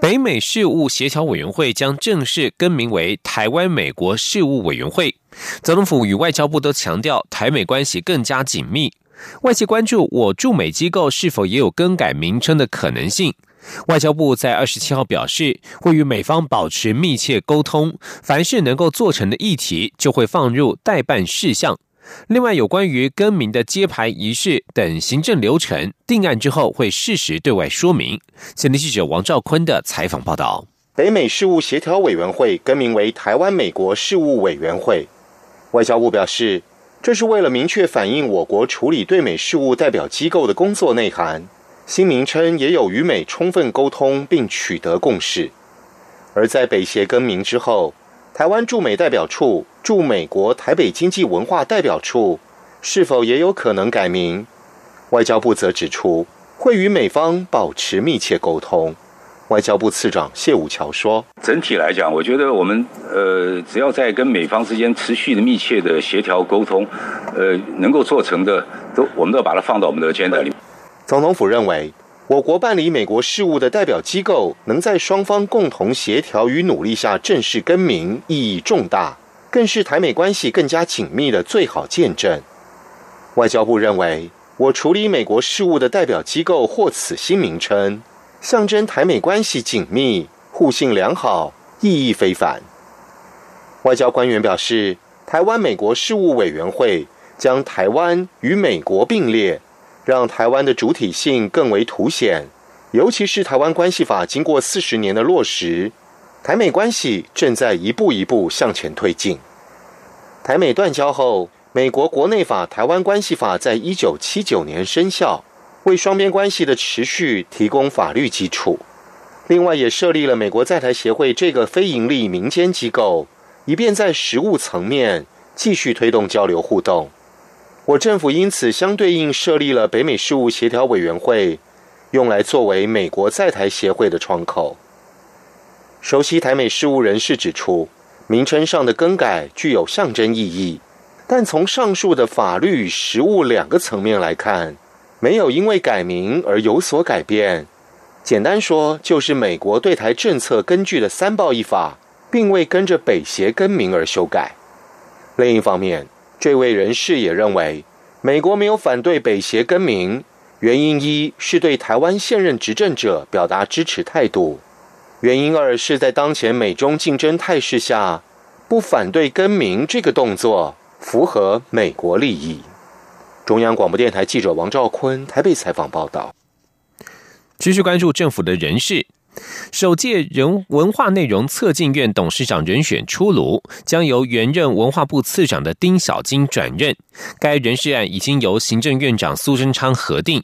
北美事务协调委员会将正式更名为台湾美国事务委员会。总统府与外交部都强调，台美关系更加紧密。外界关注我驻美机构是否也有更改名称的可能性。外交部在二十七号表示，会与美方保持密切沟通，凡是能够做成的议题，就会放入代办事项。另外，有关于更名的揭牌仪式等行政流程定案之后，会适时对外说明。前天记者王兆坤的采访报道：北美事务协调委员会更名为台湾美国事务委员会。外交部表示，这是为了明确反映我国处理对美事务代表机构的工作内涵。新名称也有与美充分沟通并取得共识。而在北协更名之后。台湾驻美代表处驻美国台北经济文化代表处是否也有可能改名？外交部则指出，会与美方保持密切沟通。外交部次长谢武桥说：“整体来讲，我觉得我们呃，只要在跟美方之间持续的密切的协调沟通，呃，能够做成的，都我们都要把它放到我们的 agenda 里。”总统府认为。我国办理美国事务的代表机构，能在双方共同协调与努力下正式更名，意义重大，更是台美关系更加紧密的最好见证。外交部认为，我处理美国事务的代表机构获此新名称，象征台美关系紧密、互信良好，意义非凡。外交官员表示，台湾美国事务委员会将台湾与美国并列。让台湾的主体性更为凸显，尤其是《台湾关系法》经过四十年的落实，台美关系正在一步一步向前推进。台美断交后，美国国内法《台湾关系法》在一九七九年生效，为双边关系的持续提供法律基础。另外，也设立了美国在台协会这个非营利民间机构，以便在实务层面继续推动交流互动。我政府因此相对应设立了北美事务协调委员会，用来作为美国在台协会的窗口。熟悉台美事务人士指出，名称上的更改具有象征意义，但从上述的法律与实务两个层面来看，没有因为改名而有所改变。简单说，就是美国对台政策根据的三报一法，并未跟着北协更名而修改。另一方面，这位人士也认为，美国没有反对北协更名，原因一是对台湾现任执政者表达支持态度；原因二是在当前美中竞争态势下，不反对更名这个动作符合美国利益。中央广播电台记者王兆坤台北采访报道。继续关注政府的人事。首届人文化内容策进院董事长人选出炉，将由原任文化部次长的丁小金转任。该人事案已经由行政院长苏贞昌核定。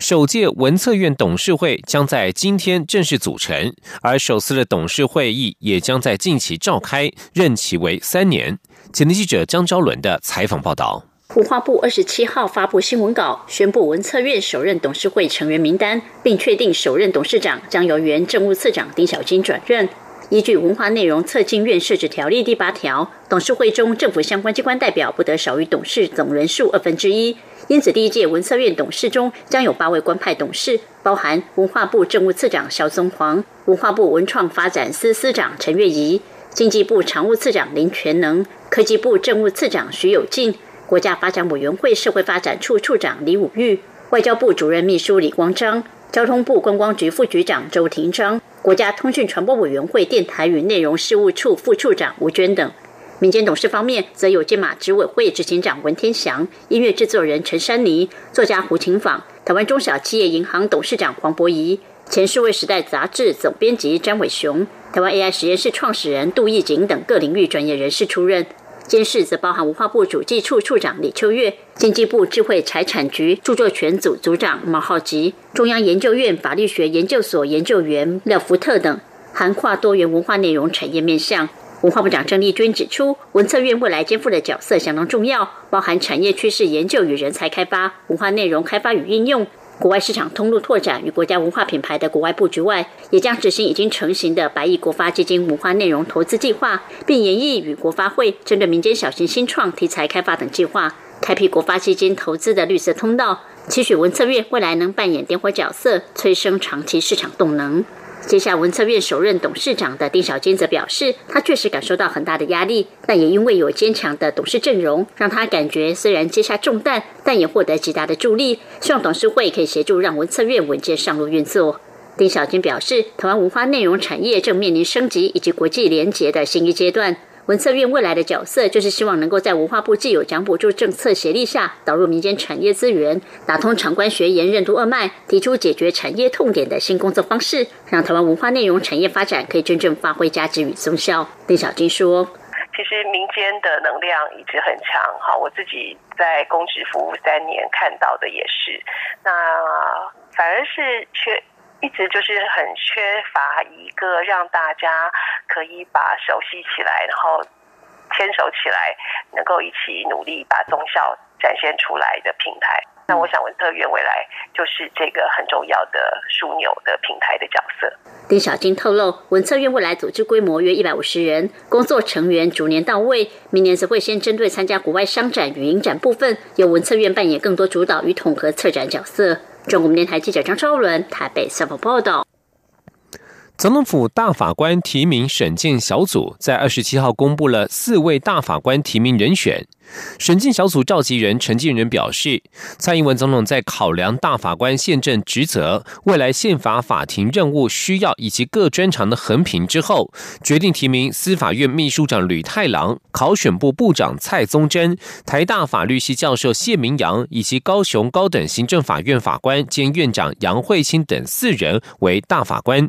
首届文策院董事会将在今天正式组成，而首次的董事会议也将在近期召开，任期为三年。前天记者张昭伦的采访报道。文化部二十七号发布新闻稿，宣布文策院首任董事会成员名单，并确定首任董事长将由原政务次长丁小金转任。依据《文化内容策进院设置条例》第八条，董事会中政府相关机关代表不得少于董事总人数二分之一。因此，第一届文策院董事中将有八位官派董事，包含文化部政务次长肖宗煌、文化部文创发展司司长陈月仪、经济部常务次长林全能、科技部政务次长徐有进。国家发展委员会社会发展处处长李武玉、外交部主任秘书李光章、交通部观光局副局长周廷章、国家通讯传播委员会电台与内容事务处副处长吴娟等。民间董事方面，则有金马执委会执行长文天祥、音乐制作人陈珊妮、作家胡琴舫、台湾中小企业银行董事长黄博仪、前数位时代杂志总编辑詹伟雄、台湾 AI 实验室创始人杜义景等各领域专业人士出任。监事则包含文化部主计处处长李秋月、经济部智慧财产局著作权组组长毛浩吉、中央研究院法律学研究所研究员廖福特等，涵跨多元文化内容产业面向。文化部长郑丽君指出，文策院未来肩负的角色相当重要，包含产业趋势研究与人才开发、文化内容开发与应用、国外市场通路拓展与国家文化品牌的国外布局外，也将执行已经成型的百亿国发基金文化内容投资计划，并研议与国发会针对民间小型新创题材开发等计划，开辟国发基金投资的绿色通道，期许文策院未来能扮演点火角色，催生长期市场动能。接下文策院首任董事长的丁小坚则表示，他确实感受到很大的压力，但也因为有坚强的董事阵容，让他感觉虽然接下重担，但也获得极大的助力。希望董事会可以协助让文策院稳健上路运作。丁小军表示，台湾文化内容产业正面临升级以及国际联结的新一阶段。文策院未来的角色，就是希望能够在文化部既有奖补助政策协力下，导入民间产业资源，打通长官学研任督二脉，提出解决产业痛点的新工作方式，让台湾文化内容产业发展可以真正发挥价值与综效。丁小金说：“其实民间的能量一直很强，哈，我自己在公职服务三年看到的也是，那反而是缺。”一直就是很缺乏一个让大家可以把手吸起来，然后牵手起来，能够一起努力把宗效展现出来的平台。那我想文特院未来就是这个很重要的枢纽的平台的角色。丁小金透露，文策院未来组织规模约一百五十人，工作成员逐年到位。明年则会先针对参加国外商展与影展部分，由文策院扮演更多主导与统合策展角色。中国电台记者张昭伦台北采访报道。总统府大法官提名审建小组在二十七号公布了四位大法官提名人选。审建小组召集人陈建仁表示，蔡英文总统在考量大法官宪政职责、未来宪法法庭任务需要以及各专长的横评之后，决定提名司法院秘书长吕太郎、考选部部长蔡宗贞、台大法律系教授谢明阳以及高雄高等行政法院法官兼院长杨慧清等四人为大法官。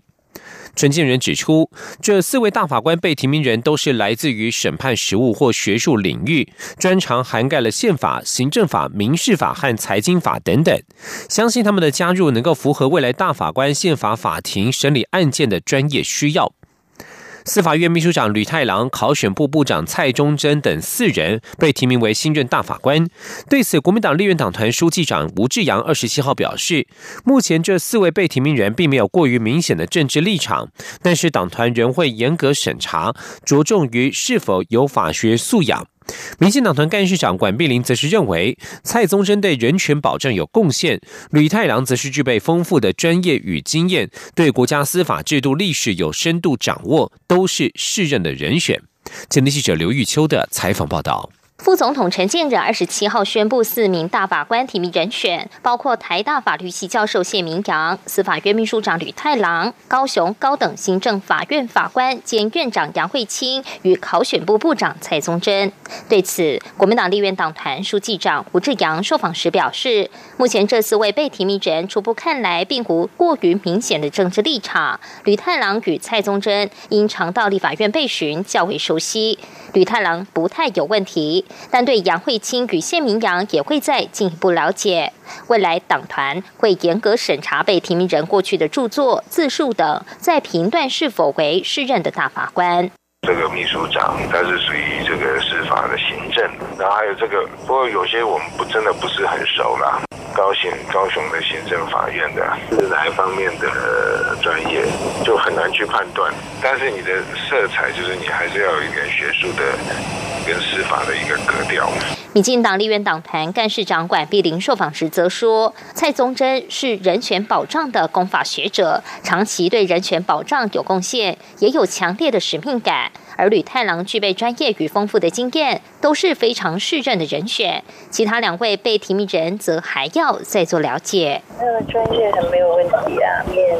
陈建仁指出，这四位大法官被提名人都是来自于审判实务或学术领域，专长涵盖了宪法、行政法、民事法和财经法等等。相信他们的加入能够符合未来大法官宪法法庭审理案件的专业需要。司法院秘书长吕太郎、考选部部长蔡忠贞等四人被提名为新任大法官。对此，国民党立院党团书记长吴志阳二十七号表示，目前这四位被提名人并没有过于明显的政治立场，但是党团仍会严格审查，着重于是否有法学素养。民进党团干事长管碧林则是认为，蔡宗珍对人权保障有贡献，吕太郎则是具备丰富的专业与经验，对国家司法制度历史有深度掌握，都是适任的人选。前天记者刘玉秋的采访报道。副总统陈建仁二十七号宣布四名大法官提名人选，包括台大法律系教授谢明阳、司法院秘书长吕太郎、高雄高等行政法院法官兼院长杨惠清与考选部部长蔡宗贞。对此，国民党立院党团书记长吴志阳受访时表示，目前这四位被提名人初步看来并无过于明显的政治立场。吕太郎与蔡宗贞因常到立法院备询，较为熟悉。吕太郎不太有问题。但对杨慧清与谢明阳也会再进一步了解。未来党团会严格审查被提名人过去的著作、自述等，再评断是否为适任的大法官。这个秘书长他是属于这个是法的行政，然后还有这个，不过有些我们不真的不是很熟啦。高雄高雄的行政法院的是哪一方面的专业，就很难去判断。但是你的色彩就是你还是要有一点学术的。跟司法的一个格调。民进党立院党团干事长管碧玲受访时则说，蔡宗贞是人权保障的公法学者，长期对人权保障有贡献，也有强烈的使命感。而吕太郎具备专业与丰富的经验，都是非常适任的人选。其他两位被提名人则还要再做了解。那个专业很没有问题啊，面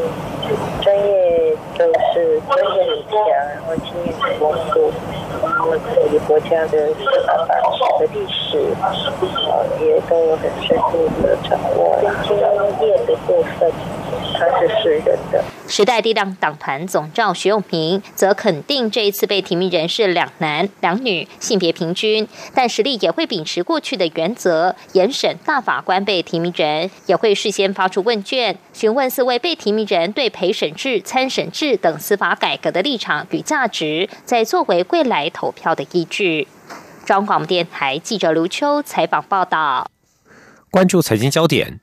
专业都是专业很强，然后经验很丰富，然后对于国家的司法法的历史，呃，也都有很深入的掌握。经验的部分。他是是人的。时代力量党团总召徐永明则肯定这一次被提名人是两男两女，性别平均，但实力也会秉持过去的原则，严审大法官被提名人，也会事先发出问卷，询问四位被提名人对陪审制、参审制等司法改革的立场与价值，再作为未来投票的依据。中央广播电台记者刘秋采访报道。关注财经焦点。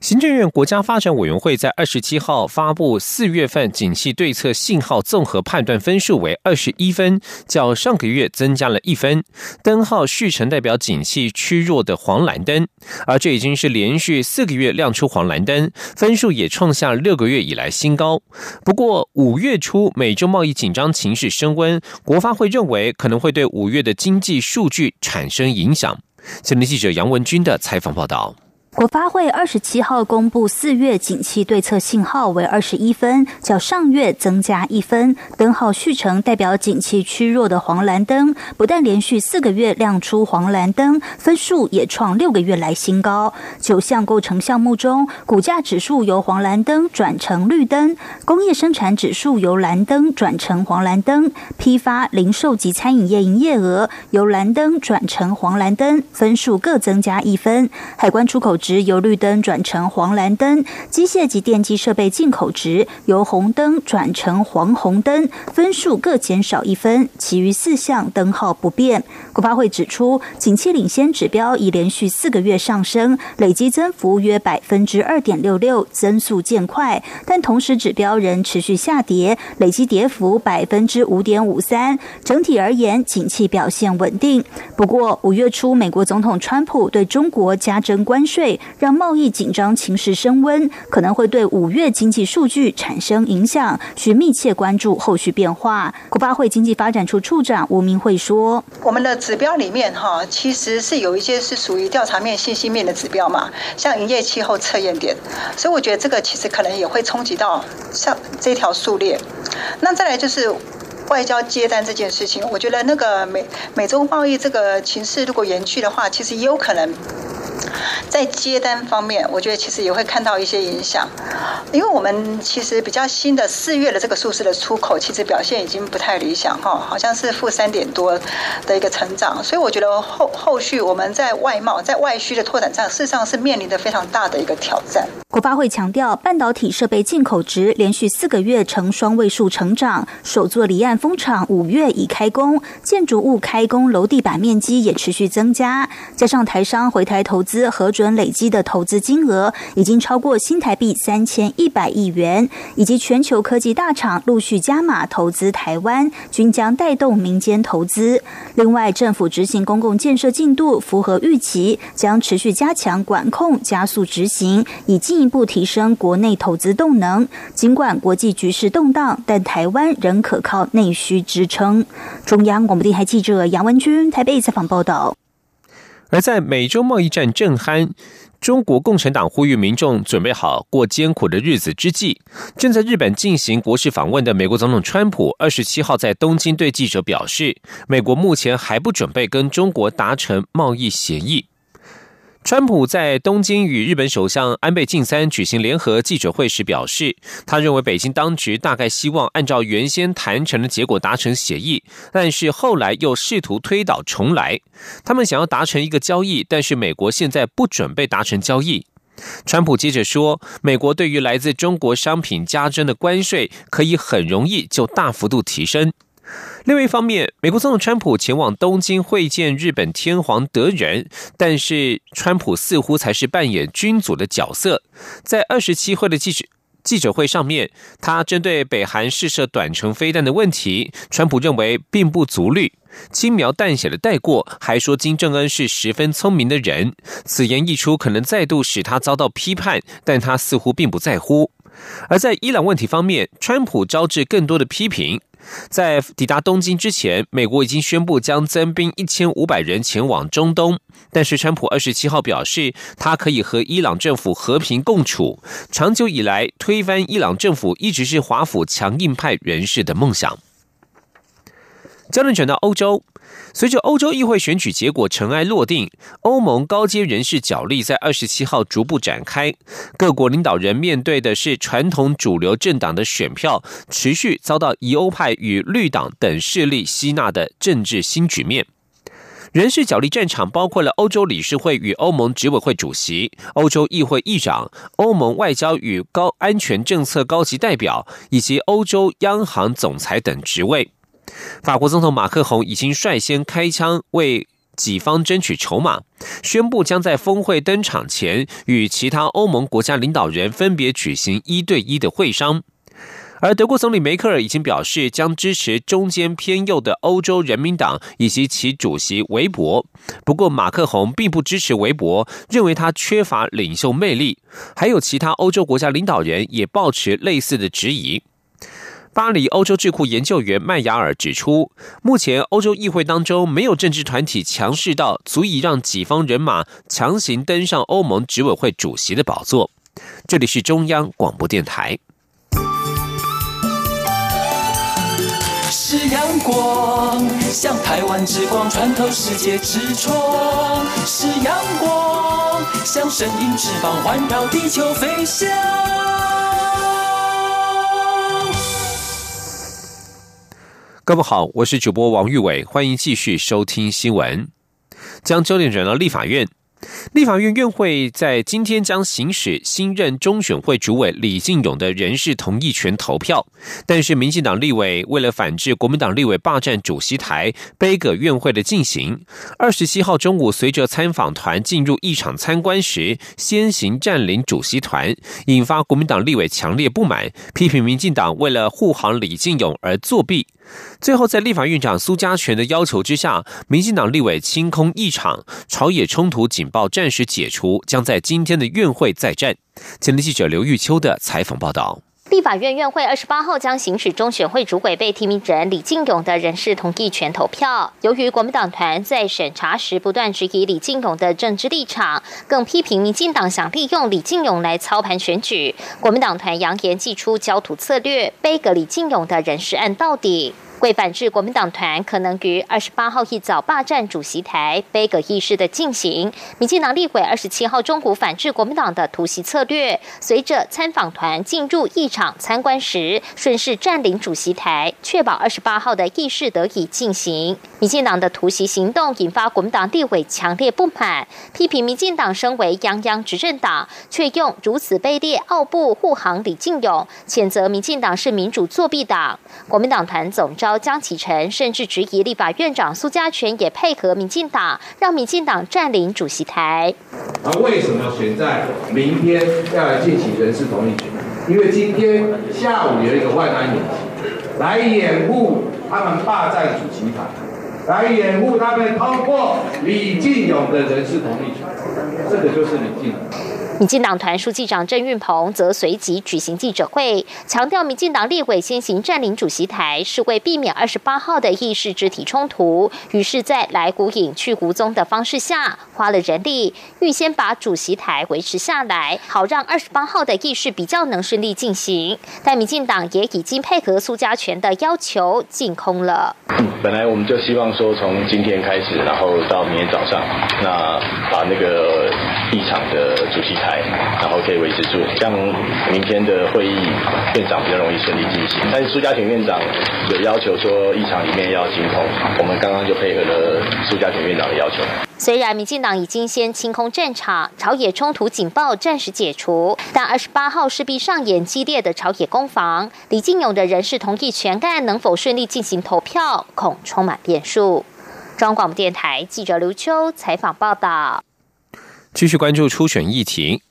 行政院国家发展委员会在二十七号发布四月份景气对策信号综合判断分数为二十一分，较上个月增加了一分。灯号续成代表景气趋弱的黄蓝灯，而这已经是连续四个月亮出黄蓝灯，分数也创下六个月以来新高。不过五月初美洲贸易紧张情势升温，国发会认为可能会对五月的经济数据产生影响。前天记者杨文军的采访报道。国发会二十七号公布四月景气对策信号为二十一分，较上月增加一分。灯号续成代表景气趋弱的黄蓝灯，不但连续四个月亮出黄蓝灯，分数也创六个月来新高。九项构成项目中，股价指数由黄蓝灯转成绿灯，工业生产指数由蓝灯转成黄蓝灯，批发、零售及餐饮业营业额由蓝灯转成黄蓝灯，分数各增加一分。海关出口。由绿灯转成黄蓝灯，机械及电机设备进口值由红灯转成黄红灯，分数各减少一分，其余四项灯号不变。国发会指出，景气领先指标已连续四个月上升，累计增幅约百分之二点六六，增速渐快，但同时指标仍持续下跌，累计跌幅百分之五点五三。整体而言，景气表现稳定。不过，五月初美国总统川普对中国加征关税。让贸易紧张情势升温，可能会对五月经济数据产生影响，需密切关注后续变化。国发会经济发展处处长吴明慧说：“我们的指标里面哈，其实是有一些是属于调查面、信息面的指标嘛，像营业气候测验点，所以我觉得这个其实可能也会冲击到像这条数列。那再来就是外交接单这件事情，我觉得那个美美洲贸易这个情势如果延续的话，其实也有可能。”在接单方面，我觉得其实也会看到一些影响，因为我们其实比较新的四月的这个数字的出口，其实表现已经不太理想哈，好像是负三点多的一个成长，所以我觉得后后续我们在外贸在外需的拓展上，事实上是面临着非常大的一个挑战。国发会强调，半导体设备进口值连续四个月呈双位数成长，首座离岸风场五月已开工，建筑物开工楼地板面积也持续增加，加上台商回台投资核准累积的投资金额已经超过新台币三千一百亿元，以及全球科技大厂陆续加码投资台湾，均将带动民间投资。另外，政府执行公共建设进度符合预期，将持续加强管控，加速执行，以。进一步提升国内投资动能。尽管国际局势动荡，但台湾仍可靠内需支撑。中央广播电台记者杨文君台北采访报道。而在美洲贸易战正酣，中国共产党呼吁民众准备好过艰苦的日子之际，正在日本进行国事访问的美国总统川普，二十七号在东京对记者表示，美国目前还不准备跟中国达成贸易协议。川普在东京与日本首相安倍晋三举行联合记者会时表示，他认为北京当局大概希望按照原先谈成的结果达成协议，但是后来又试图推倒重来。他们想要达成一个交易，但是美国现在不准备达成交易。川普接着说，美国对于来自中国商品加征的关税可以很容易就大幅度提升。另外一方面，美国总统川普前往东京会见日本天皇德仁，但是川普似乎才是扮演君主的角色。在二十七会的记者记者会上面，他针对北韩试射短程飞弹的问题，川普认为并不足虑，轻描淡写的带过，还说金正恩是十分聪明的人。此言一出，可能再度使他遭到批判，但他似乎并不在乎。而在伊朗问题方面，川普招致更多的批评。在抵达东京之前，美国已经宣布将增兵一千五百人前往中东。但是，川普二十七号表示，他可以和伊朗政府和平共处。长久以来，推翻伊朗政府一直是华府强硬派人士的梦想。焦点转到欧洲，随着欧洲议会选举结果尘埃落定，欧盟高阶人士角力在二十七号逐步展开。各国领导人面对的是传统主流政党的选票持续遭到疑欧派与绿党等势力吸纳的政治新局面。人事角力战场包括了欧洲理事会与欧盟执委会主席、欧洲议会议长、欧盟外交与高安全政策高级代表以及欧洲央行总裁等职位。法国总统马克宏已经率先开枪为己方争取筹码，宣布将在峰会登场前与其他欧盟国家领导人分别举行一对一的会商。而德国总理梅克尔已经表示将支持中间偏右的欧洲人民党以及其主席韦伯。不过，马克宏并不支持韦伯，认为他缺乏领袖魅力。还有其他欧洲国家领导人也抱持类似的质疑。巴黎欧洲智库研究员麦雅尔指出，目前欧洲议会当中没有政治团体强势到足以让己方人马强行登上欧盟执委会主席的宝座。这里是中央广播电台。是阳光，像台湾之光穿透世界之窗；是阳光，像神鹰翅膀环绕地球飞翔。各位好，我是主播王玉伟，欢迎继续收听新闻。将焦点转到立法院。立法院院会在今天将行使新任中选会主委李进勇的人事同意权投票，但是民进党立委为了反制国民党立委霸占主席台，背葛院会的进行。二十七号中午，随着参访团进入议场参观时，先行占领主席团，引发国民党立委强烈不满，批评民进党为了护航李进勇而作弊。最后，在立法院长苏家全的要求之下，民进党立委清空议场，朝野冲突警报暂时解除，将在今天的院会再战。前天记者刘玉秋的采访报道。立法院院会二十八号将行使中选会主委被提名人李进勇的人事同意权投票。由于国民党团在审查时不断质疑李进勇的政治立场，更批评民进党想利用李进勇来操盘选举，国民党团扬言祭出焦土策略，背个李进勇的人事案到底。为反制国民党团可能于二十八号一早霸占主席台、杯葛议事的进行，民进党立委二十七号中午反制国民党的突袭策略，随着参访团进入议场参观时，顺势占领主席台，确保二十八号的议事得以进行。民进党的突袭行动引发国民党立委强烈不满，批评民进党身为泱泱执政党，却用如此卑劣傲步护航李进勇，谴责民进党是民主作弊党。国民党团总召。江启臣甚至质疑立法院长苏家全也配合民进党，让民进党占领主席台。那为什么选在明天要来进行人事同意权？因为今天下午有一个万安演习，来掩护他们霸占主席台，来掩护他们通过李进勇的人事同意权，这个就是李进。民进党团书记长郑运鹏则随即举行记者会，强调民进党立委先行占领主席台，是为避免二十八号的议事肢体冲突。于是，在来古影去古宗的方式下，花了人力预先把主席台维持下来，好让二十八号的议事比较能顺利进行。但民进党也已经配合苏家全的要求，进空了。本来我们就希望说，从今天开始，然后到明天早上，那把那个议场的主席台。然后可以维持住，这样明天的会议院长比较容易顺利进行。但是苏家田院长有要求说，议场里面要清空，我们刚刚就配合了苏家田院长的要求。虽然民进党已经先清空战场，朝野冲突警报暂时解除，但二十八号势必上演激烈的朝野攻防。李进勇的人事同意全案能否顺利进行投票，恐充满变数。中央广播电台记者刘秋采访报道。继续关注初选议题，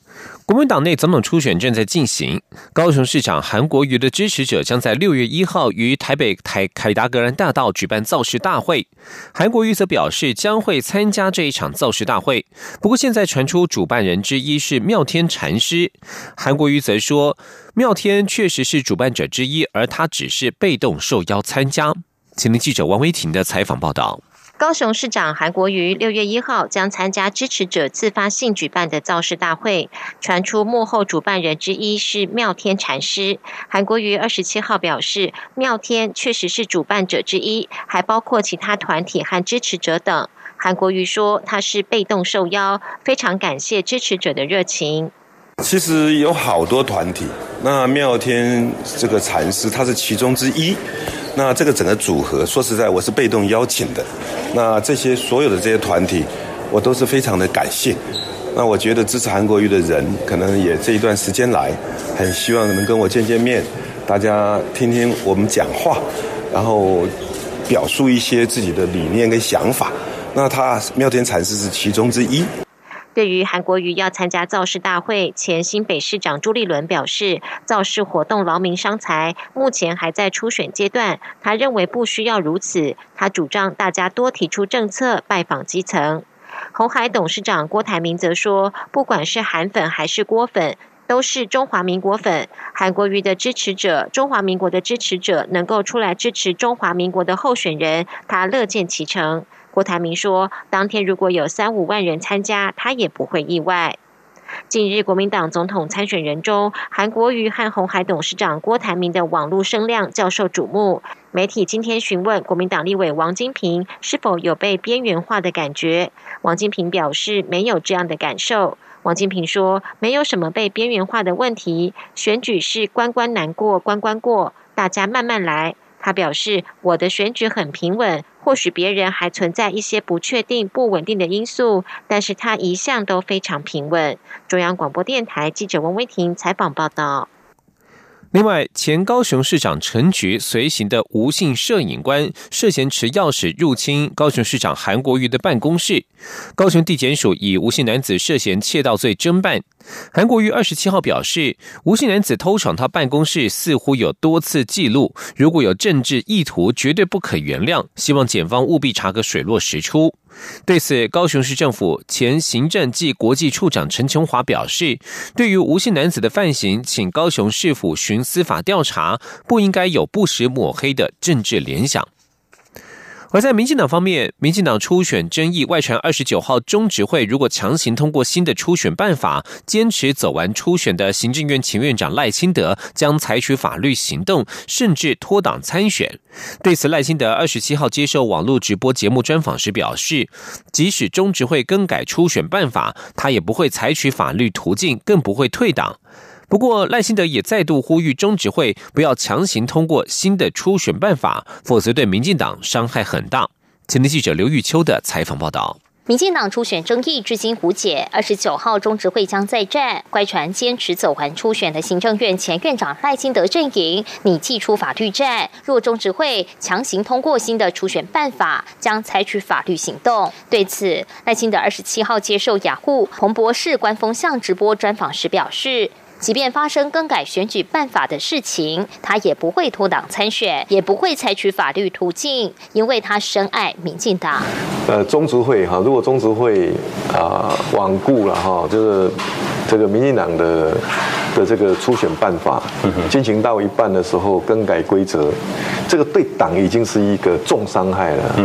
国民党内总统初选正在进行。高雄市长韩国瑜的支持者将在六月一号于台北台凯达格兰大道举办造势大会。韩国瑜则表示将会参加这一场造势大会。不过，现在传出主办人之一是妙天禅师。韩国瑜则说，妙天确实是主办者之一，而他只是被动受邀参加。请听记者王维婷的采访报道。高雄市长韩国瑜六月一号将参加支持者自发性举办的造势大会，传出幕后主办人之一是妙天禅师。韩国瑜二十七号表示，妙天确实是主办者之一，还包括其他团体和支持者等。韩国瑜说，他是被动受邀，非常感谢支持者的热情。其实有好多团体，那妙天这个禅师他是其中之一。那这个整个组合，说实在，我是被动邀请的。那这些所有的这些团体，我都是非常的感谢。那我觉得支持韩国瑜的人，可能也这一段时间来，很希望能跟我见见面，大家听听我们讲话，然后表述一些自己的理念跟想法。那他妙天禅师是其中之一。对于韩国瑜要参加造势大会，前新北市长朱立伦表示，造势活动劳民伤财，目前还在初选阶段。他认为不需要如此，他主张大家多提出政策，拜访基层。红海董事长郭台铭则说，不管是韩粉还是郭粉，都是中华民国粉。韩国瑜的支持者，中华民国的支持者，能够出来支持中华民国的候选人，他乐见其成。郭台铭说：“当天如果有三五万人参加，他也不会意外。”近日，国民党总统参选人中，韩国瑜和红海董事长郭台铭的网络声量较受瞩目。媒体今天询问国民党立委王金平是否有被边缘化的感觉，王金平表示没有这样的感受。王金平说：“没有什么被边缘化的问题，选举是关关难过关关过，大家慢慢来。”他表示：“我的选举很平稳。”或许别人还存在一些不确定、不稳定的因素，但是他一向都非常平稳。中央广播电台记者温威婷采访报道。另外，前高雄市长陈菊随行的吴姓摄影官涉嫌持钥匙入侵高雄市长韩国瑜的办公室，高雄地检署以吴姓男子涉嫌窃盗罪侦办。韩国瑜二十七号表示，吴姓男子偷闯他办公室似乎有多次记录，如果有政治意图，绝对不可原谅。希望检方务必查个水落石出。对此，高雄市政府前行政暨国际处长陈琼华表示，对于吴姓男子的犯行，请高雄市府循司法调查，不应该有不实抹黑的政治联想。而在民进党方面，民进党初选争议外传，二十九号中执会如果强行通过新的初选办法，坚持走完初选的行政院前院长赖清德将采取法律行动，甚至脱党参选。对此，赖清德二十七号接受网络直播节目专访时表示，即使中执会更改初选办法，他也不会采取法律途径，更不会退党。不过，赖清德也再度呼吁中执会不要强行通过新的初选办法，否则对民进党伤害很大。前天记者刘玉秋的采访报道。民进党初选争议至今无解，二十九号中执会将再战，乖传坚持走完初选的行政院前院长赖清德阵营拟祭出法律战，若中执会强行通过新的初选办法，将采取法律行动。对此，赖清德二十七号接受雅虎彭博士官方向直播专访时表示。即便发生更改选举办法的事情，他也不会脱党参选，也不会采取法律途径，因为他深爱民进党。呃，中执会哈，如果中执会啊罔顾了哈，就是这个民进党的的这个初选办法进行到一半的时候更改规则，这个对党已经是一个重伤害了。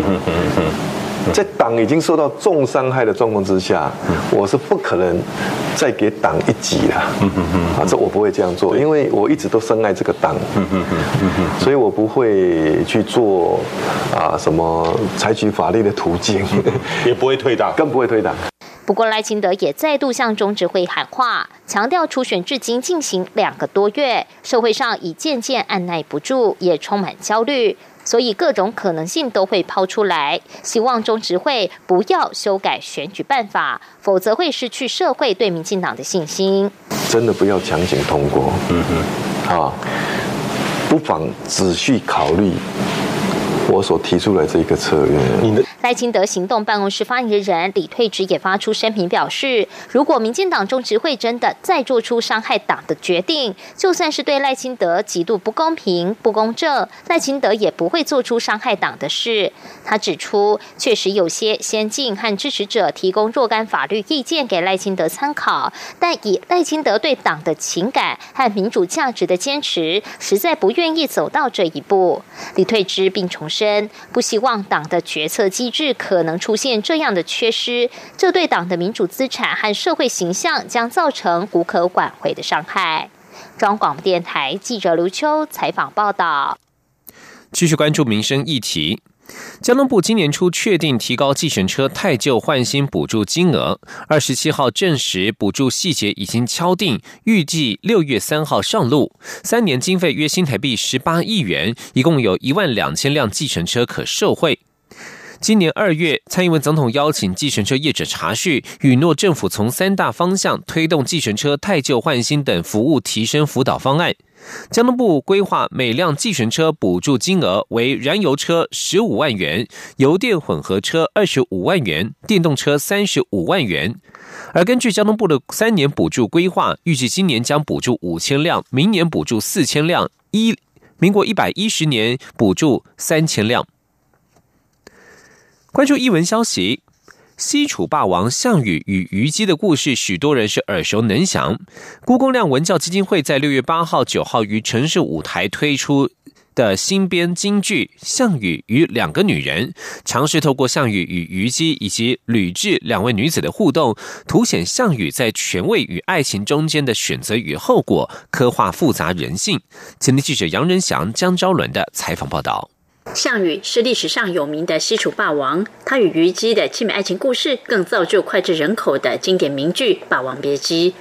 在党已经受到重伤害的状况之下，我是不可能再给党一击了。啊，这我不会这样做，因为我一直都深爱这个党，所以我不会去做啊什么采取法律的途径，也不会退党，更不会退党。不过赖清德也再度向中指会喊话，强调初选至今进行两个多月，社会上已渐渐按耐不住，也充满焦虑。所以各种可能性都会抛出来，希望中执会不要修改选举办法，否则会失去社会对民进党的信心。真的不要强行通过，嗯哼，啊，不妨仔细考虑。我所提出来这一个策略，赖清德行动办公室发言人李退职也发出声明表示，如果民进党中执会真的再做出伤害党的决定，就算是对赖清德极度不公平、不公正，赖清德也不会做出伤害党的事。他指出，确实有些先进和支持者提供若干法律意见给赖清德参考，但以赖清德对党的情感和民主价值的坚持，实在不愿意走到这一步。李退之并重深。不希望党的决策机制可能出现这样的缺失，这对党的民主资产和社会形象将造成无可挽回的伤害。中央广播电台记者卢秋采访报道。继续关注民生议题。交通部今年初确定提高计程车太旧换新补助金额，二十七号证实补助细节已经敲定，预计六月三号上路。三年经费约新台币十八亿元，一共有一万两千辆计程车可受惠。今年二月，蔡英文总统邀请计程车业者查叙，允诺政府从三大方向推动计程车太旧换新等服务提升辅导方案。交通部规划每辆计程车补助金额为燃油车十五万元，油电混合车二十五万元，电动车三十五万元。而根据交通部的三年补助规划，预计今年将补助五千辆，明年补助四千辆，一民国一百一十年补助三千辆。关注译文消息，西楚霸王项羽与虞姬的故事，许多人是耳熟能详。辜公亮文教基金会在六月八号、九号于城市舞台推出的新编京剧《项羽与两个女人》，尝试透过项羽与虞姬以及吕雉两位女子的互动，凸显项羽在权位与爱情中间的选择与后果，刻画复杂人性。前天记者杨仁祥、江昭伦的采访报道。项羽是历史上有名的西楚霸王，他与虞姬的凄美爱情故事，更造就脍炙人口的经典名句《霸王别姬》。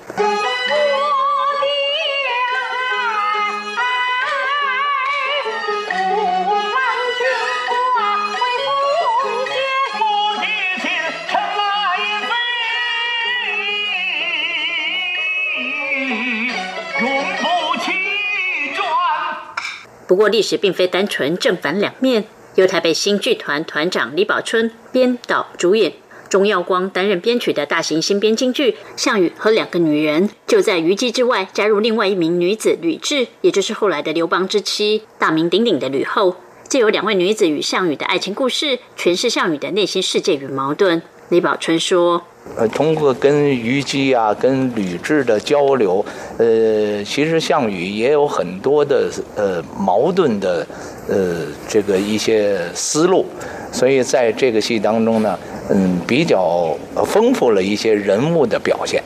不过，历史并非单纯正反两面。由台北新剧团团长李宝春编导主演，钟耀光担任编曲的大型新编京剧《项羽和两个女人》，就在虞姬之外加入另外一名女子吕雉，也就是后来的刘邦之妻，大名鼎鼎的吕后。借由两位女子与项羽的爱情故事，诠释项羽的内心世界与矛盾。李宝春说。呃，通过跟虞姬啊、跟吕雉的交流，呃，其实项羽也有很多的呃矛盾的呃这个一些思路，所以在这个戏当中呢，嗯，比较丰富了一些人物的表现。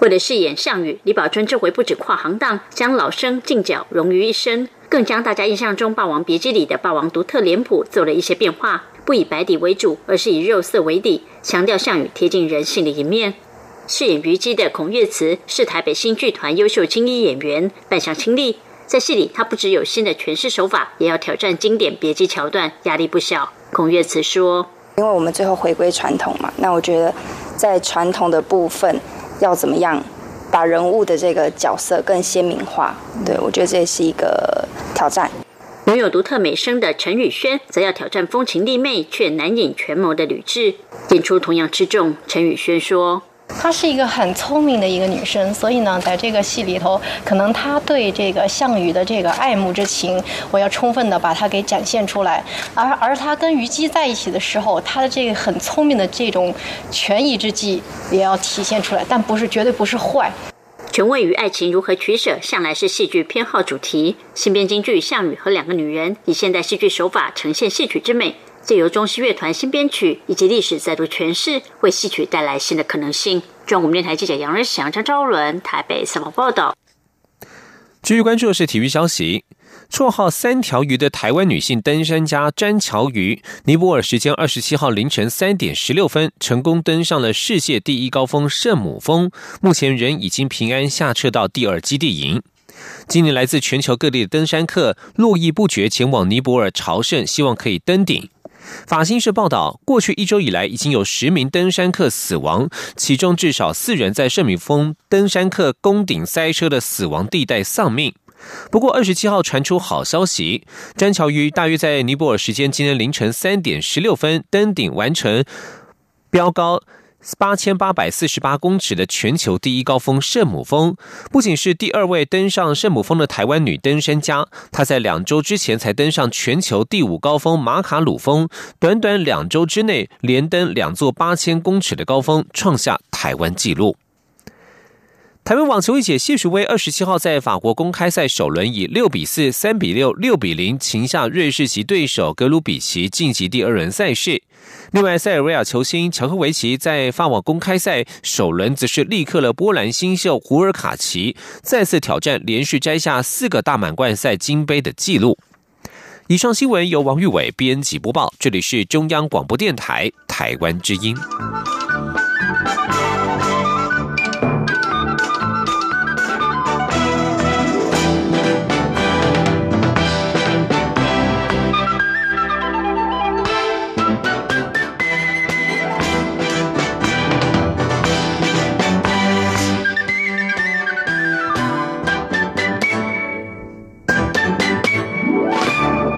为了饰演项羽，李宝春这回不止跨行当，将老生敬角融于一身，更将大家印象中《霸王别姬》里的霸王独特脸谱做了一些变化。不以白底为主，而是以肉色为底，强调项羽贴近人性的一面。饰演虞姬的孔岳慈是台北新剧团优秀青衣演员，扮相清丽。在戏里，他不只有新的诠释手法，也要挑战经典别姬桥段，压力不小。孔岳慈说：“因为我们最后回归传统嘛，那我觉得在传统的部分要怎么样把人物的这个角色更鲜明化？对我觉得这也是一个挑战。”拥有独特美声的陈宇轩，则要挑战风情丽媚却难掩权谋的吕雉，演出同样吃重。陈宇轩说：“她是一个很聪明的一个女生，所以呢，在这个戏里头，可能她对这个项羽的这个爱慕之情，我要充分的把它给展现出来。而而她跟虞姬在一起的时候，她的这个很聪明的这种权宜之计也要体现出来，但不是绝对不是坏。”权位与爱情如何取舍，向来是戏剧偏好主题。新编京剧《项羽和两个女人》以现代戏剧手法呈现戏曲之美，借由中西乐团新编曲以及历史再度诠释，为戏曲带来新的可能性。中央电台记者杨瑞祥、张昭伦台北采访报道。继续关注的是体育消息。绰号“三条鱼”的台湾女性登山家詹乔瑜，尼泊尔时间二十七号凌晨三点十六分，成功登上了世界第一高峰圣母峰。目前人已经平安下撤到第二基地营。今年来自全球各地的登山客络绎不绝前往尼泊尔朝圣，希望可以登顶。法新社报道，过去一周以来，已经有十名登山客死亡，其中至少四人在圣母峰登山客攻顶塞车的死亡地带丧命。不过，二十七号传出好消息，詹乔于大约在尼泊尔时间今天凌晨三点十六分登顶完成标高八千八百四十八公尺的全球第一高峰圣母峰。不仅是第二位登上圣母峰的台湾女登山家，她在两周之前才登上全球第五高峰马卡鲁峰，短短两周之内连登两座八千公尺的高峰，创下台湾纪录。台湾网球一姐谢淑薇二十七号在法国公开赛首轮以六比四、三比六、六比零擒下瑞士籍对手格鲁比奇，晋级第二轮赛事。另外，塞尔维亚球星乔科维奇在法网公开赛首轮则是力克了波兰新秀胡尔卡奇，再次挑战连续摘下四个大满贯赛金杯的纪录。以上新闻由王玉伟编辑播报，这里是中央广播电台台湾之音。